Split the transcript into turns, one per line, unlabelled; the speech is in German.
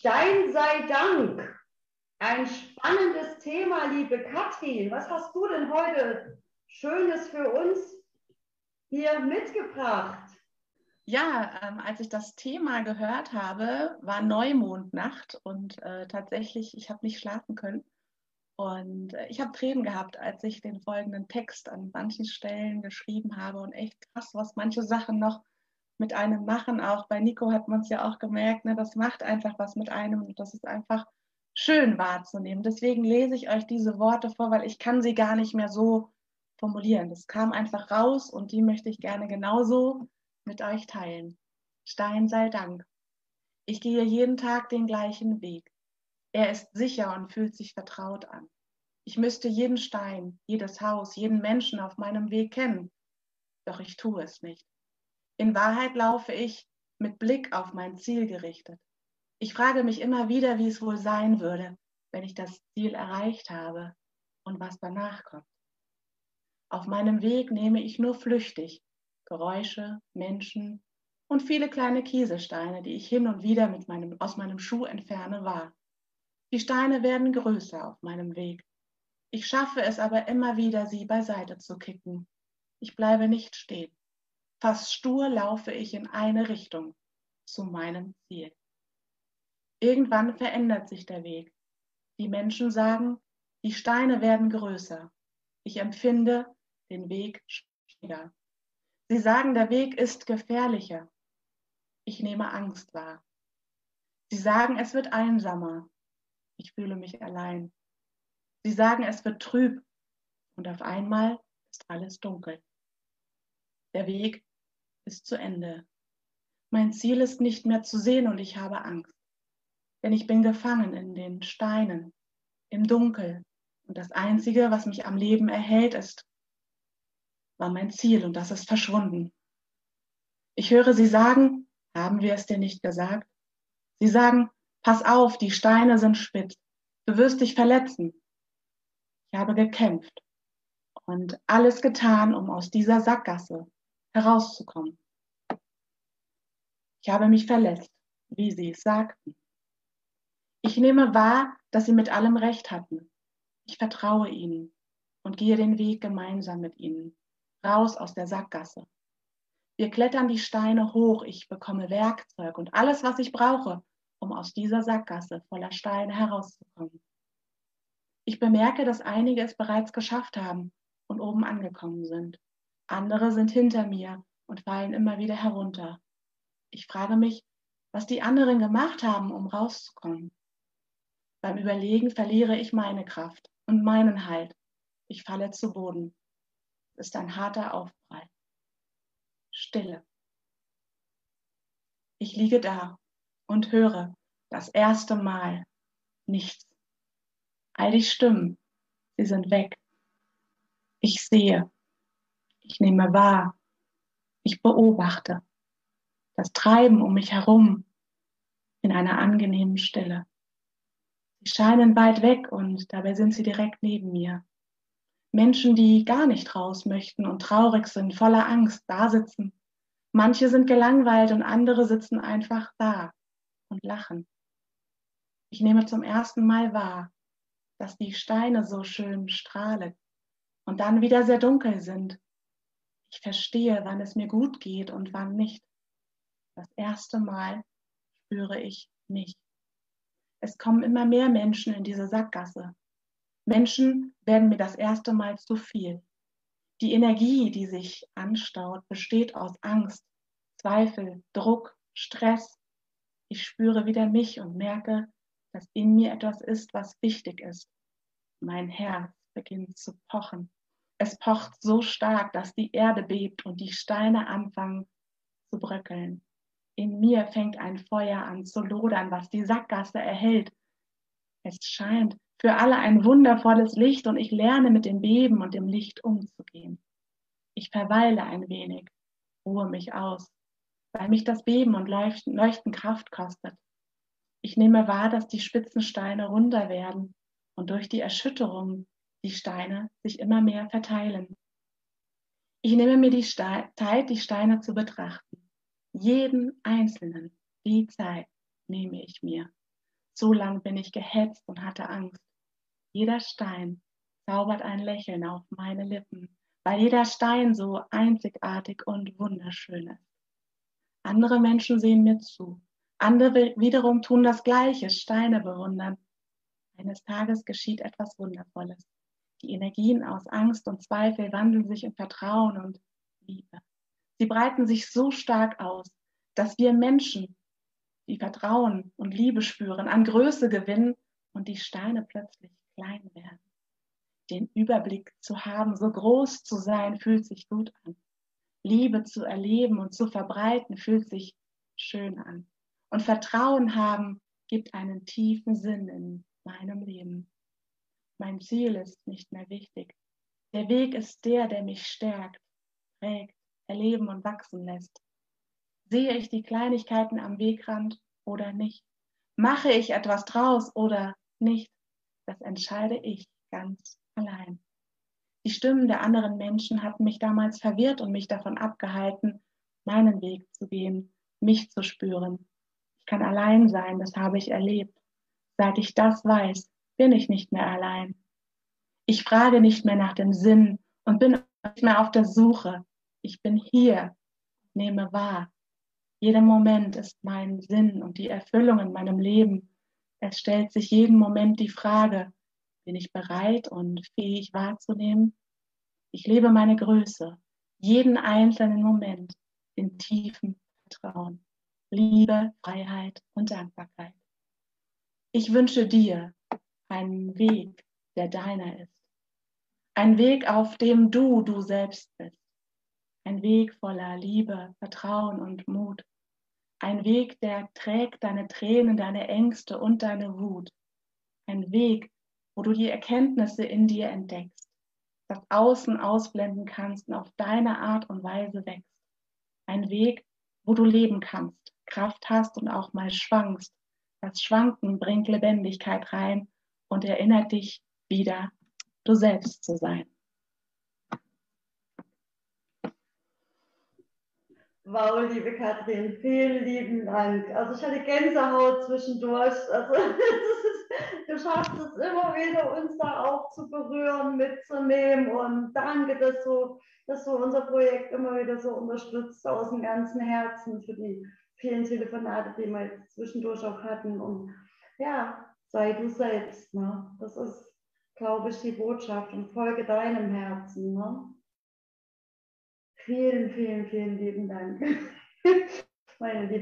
Stein sei Dank. Ein spannendes Thema, liebe Katrin. Was hast du denn heute Schönes für uns hier mitgebracht?
Ja, ähm, als ich das Thema gehört habe, war Neumondnacht und äh, tatsächlich, ich habe nicht schlafen können. Und äh, ich habe Tränen gehabt, als ich den folgenden Text an manchen Stellen geschrieben habe und echt krass, was manche Sachen noch mit einem machen. Auch bei Nico hat man es ja auch gemerkt, ne, das macht einfach was mit einem und das ist einfach schön wahrzunehmen. Deswegen lese ich euch diese Worte vor, weil ich kann sie gar nicht mehr so formulieren. Das kam einfach raus und die möchte ich gerne genauso mit euch teilen. Stein sei Dank. Ich gehe jeden Tag den gleichen Weg. Er ist sicher und fühlt sich vertraut an. Ich müsste jeden Stein, jedes Haus, jeden Menschen auf meinem Weg kennen, doch ich tue es nicht. In Wahrheit laufe ich mit Blick auf mein Ziel gerichtet. Ich frage mich immer wieder, wie es wohl sein würde, wenn ich das Ziel erreicht habe und was danach kommt. Auf meinem Weg nehme ich nur flüchtig Geräusche, Menschen und viele kleine Kieselsteine, die ich hin und wieder mit meinem, aus meinem Schuh entferne, wahr. Die Steine werden größer auf meinem Weg. Ich schaffe es aber immer wieder, sie beiseite zu kicken. Ich bleibe nicht stehen. Fast stur laufe ich in eine Richtung, zu meinem Ziel. Irgendwann verändert sich der Weg. Die Menschen sagen, die Steine werden größer. Ich empfinde den Weg schwieriger. Sie sagen, der Weg ist gefährlicher. Ich nehme Angst wahr. Sie sagen, es wird einsamer. Ich fühle mich allein. Sie sagen, es wird trüb. Und auf einmal ist alles dunkel. Der Weg ist zu Ende. Mein Ziel ist nicht mehr zu sehen und ich habe Angst. Denn ich bin gefangen in den Steinen, im Dunkel. Und das Einzige, was mich am Leben erhält, ist, war mein Ziel und das ist verschwunden. Ich höre sie sagen, haben wir es dir nicht gesagt? Sie sagen, pass auf, die Steine sind spitz, du wirst dich verletzen. Ich habe gekämpft und alles getan, um aus dieser Sackgasse herauszukommen. Ich habe mich verletzt, wie sie es sagten. Ich nehme wahr, dass sie mit allem Recht hatten. Ich vertraue ihnen und gehe den Weg gemeinsam mit ihnen, raus aus der Sackgasse. Wir klettern die Steine hoch, ich bekomme Werkzeug und alles, was ich brauche, um aus dieser Sackgasse voller Steine herauszukommen. Ich bemerke, dass einige es bereits geschafft haben und oben angekommen sind. Andere sind hinter mir und fallen immer wieder herunter. Ich frage mich, was die anderen gemacht haben, um rauszukommen. Beim Überlegen verliere ich meine Kraft und meinen Halt. Ich falle zu Boden. Es ist ein harter Aufprall. Stille. Ich liege da und höre das erste Mal nichts. All die Stimmen, sie sind weg. Ich sehe, ich nehme wahr. Ich beobachte das Treiben um mich herum in einer angenehmen Stille. Sie scheinen weit weg und dabei sind sie direkt neben mir. Menschen, die gar nicht raus möchten und traurig sind, voller Angst, da sitzen. Manche sind gelangweilt und andere sitzen einfach da und lachen. Ich nehme zum ersten Mal wahr, dass die Steine so schön strahlen und dann wieder sehr dunkel sind ich verstehe, wann es mir gut geht und wann nicht. Das erste Mal spüre ich mich. Es kommen immer mehr Menschen in diese Sackgasse. Menschen werden mir das erste Mal zu viel. Die Energie, die sich anstaut, besteht aus Angst, Zweifel, Druck, Stress. Ich spüre wieder mich und merke, dass in mir etwas ist, was wichtig ist. Mein Herz beginnt zu pochen. Es pocht so stark, dass die Erde bebt und die Steine anfangen zu bröckeln. In mir fängt ein Feuer an zu lodern, was die Sackgasse erhält. Es scheint für alle ein wundervolles Licht und ich lerne mit dem Beben und dem Licht umzugehen. Ich verweile ein wenig, ruhe mich aus, weil mich das Beben und Leuchten, Kraft kostet. Ich nehme wahr, dass die spitzen Steine runder werden und durch die Erschütterung die Steine sich immer mehr verteilen. Ich nehme mir die Zeit, die Steine zu betrachten. Jeden einzelnen, die Zeit nehme ich mir. Zu lang bin ich gehetzt und hatte Angst. Jeder Stein zaubert ein Lächeln auf meine Lippen, weil jeder Stein so einzigartig und wunderschön ist. Andere Menschen sehen mir zu. Andere wiederum tun das Gleiche, Steine bewundern. Eines Tages geschieht etwas Wundervolles. Die Energien aus Angst und Zweifel wandeln sich in Vertrauen und Liebe. Sie breiten sich so stark aus, dass wir Menschen, die Vertrauen und Liebe spüren, an Größe gewinnen und die Steine plötzlich klein werden. Den Überblick zu haben, so groß zu sein, fühlt sich gut an. Liebe zu erleben und zu verbreiten, fühlt sich schön an. Und Vertrauen haben gibt einen tiefen Sinn in meinem Leben. Mein Ziel ist nicht mehr wichtig. Der Weg ist der, der mich stärkt, prägt, erleben und wachsen lässt. Sehe ich die Kleinigkeiten am Wegrand oder nicht? Mache ich etwas draus oder nicht? Das entscheide ich ganz allein. Die Stimmen der anderen Menschen hatten mich damals verwirrt und mich davon abgehalten, meinen Weg zu gehen, mich zu spüren. Ich kann allein sein, das habe ich erlebt. Seit ich das weiß, bin ich nicht mehr allein. Ich frage nicht mehr nach dem Sinn und bin nicht mehr auf der Suche. Ich bin hier, nehme wahr. Jeder Moment ist mein Sinn und die Erfüllung in meinem Leben. Es stellt sich jeden Moment die Frage, bin ich bereit und fähig wahrzunehmen? Ich lebe meine Größe, jeden einzelnen Moment in tiefem Vertrauen, Liebe, Freiheit und Dankbarkeit. Ich wünsche dir einen Weg, der deiner ist. Ein Weg, auf dem du du selbst bist. Ein Weg voller Liebe, Vertrauen und Mut. Ein Weg, der trägt deine Tränen, deine Ängste und deine Wut. Ein Weg, wo du die Erkenntnisse in dir entdeckst, das Außen ausblenden kannst und auf deine Art und Weise wächst. Ein Weg, wo du leben kannst, Kraft hast und auch mal schwankst. Das Schwanken bringt Lebendigkeit rein und erinnert dich wieder, du selbst zu sein.
Wow, liebe Katrin, vielen lieben Dank. Also ich hatte Gänsehaut zwischendurch. Also ist, du schaffst es immer wieder, uns da auch zu berühren, mitzunehmen. Und danke, dass du, dass du unser Projekt immer wieder so unterstützt aus dem ganzen Herzen für die vielen Telefonate, die wir jetzt zwischendurch auch hatten. Und ja, sei du selbst. Ne? Das ist, glaube ich, die Botschaft und folge deinem Herzen. Ne? Vielen, vielen, vielen lieben Dank, meine liebe